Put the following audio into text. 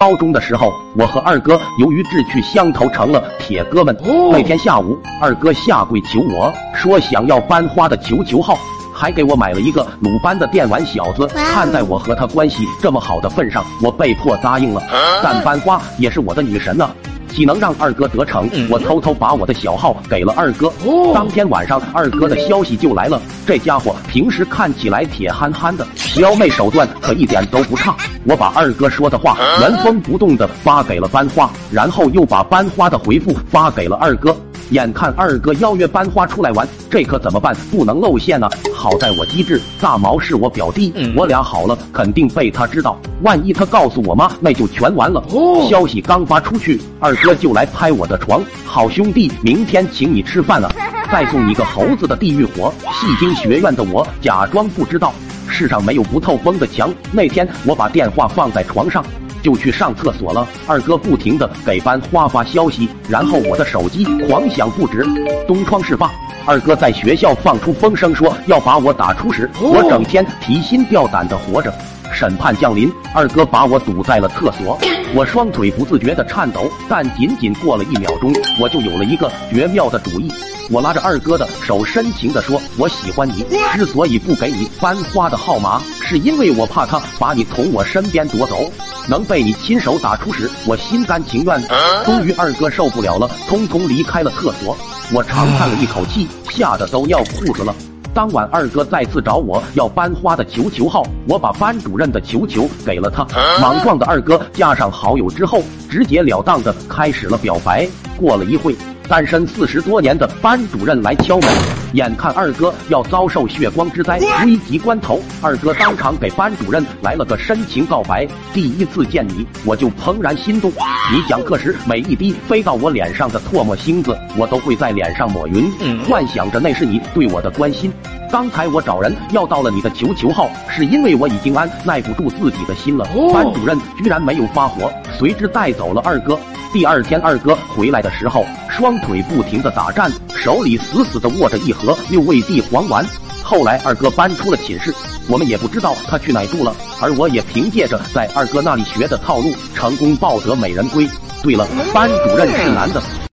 高中的时候，我和二哥由于志趣相投，成了铁哥们。那天下午，二哥下跪求我说想要班花的球球号，还给我买了一个鲁班的电玩小子。看在我和他关系这么好的份上，我被迫答应了。但班花也是我的女神呢。岂能让二哥得逞？我偷偷把我的小号给了二哥。当天晚上，二哥的消息就来了。这家伙平时看起来铁憨憨的，撩妹手段可一点都不差。我把二哥说的话原封不动的发给了班花，然后又把班花的回复发给了二哥。眼看二哥邀约班花出来玩，这可怎么办？不能露馅啊！好在我机智，大毛是我表弟，我俩好了肯定被他知道。万一他告诉我妈，那就全完了。消息刚发出去，二哥就来拍我的床，好兄弟，明天请你吃饭了，再送你个猴子的地狱火。戏精学院的我假装不知道，世上没有不透风的墙。那天我把电话放在床上。就去上厕所了。二哥不停的给班花发消息，然后我的手机狂响不止。东窗事发，二哥在学校放出风声说要把我打出时，我整天提心吊胆的活着。审判降临，二哥把我堵在了厕所，我双腿不自觉的颤抖，但仅仅过了一秒钟，我就有了一个绝妙的主意。我拉着二哥的手，深情地说：“我喜欢你，之所以不给你班花的号码，是因为我怕他把你从我身边夺走。能被你亲手打出时，我心甘情愿。”终于，二哥受不了了，匆匆离开了厕所。我长叹了一口气，吓得都尿裤子了。当晚，二哥再次找我要班花的球球号，我把班主任的球球给了他。莽撞的二哥加上好友之后，直截了当的开始了表白。过了一会。单身四十多年的班主任来敲门，眼看二哥要遭受血光之灾，危急关头，二哥当场给班主任来了个深情告白。第一次见你，我就怦然心动。你讲课时每一滴飞到我脸上的唾沫星子，我都会在脸上抹匀，幻想着那是你对我的关心。刚才我找人要到了你的球球号，是因为我已经按耐不住自己的心了。班主任居然没有发火，随之带走了二哥。第二天，二哥回来的时候，双腿不停的打颤，手里死死的握着一盒六味地黄丸。后来，二哥搬出了寝室，我们也不知道他去哪住了。而我也凭借着在二哥那里学的套路，成功抱得美人归。对了，班主任是男的。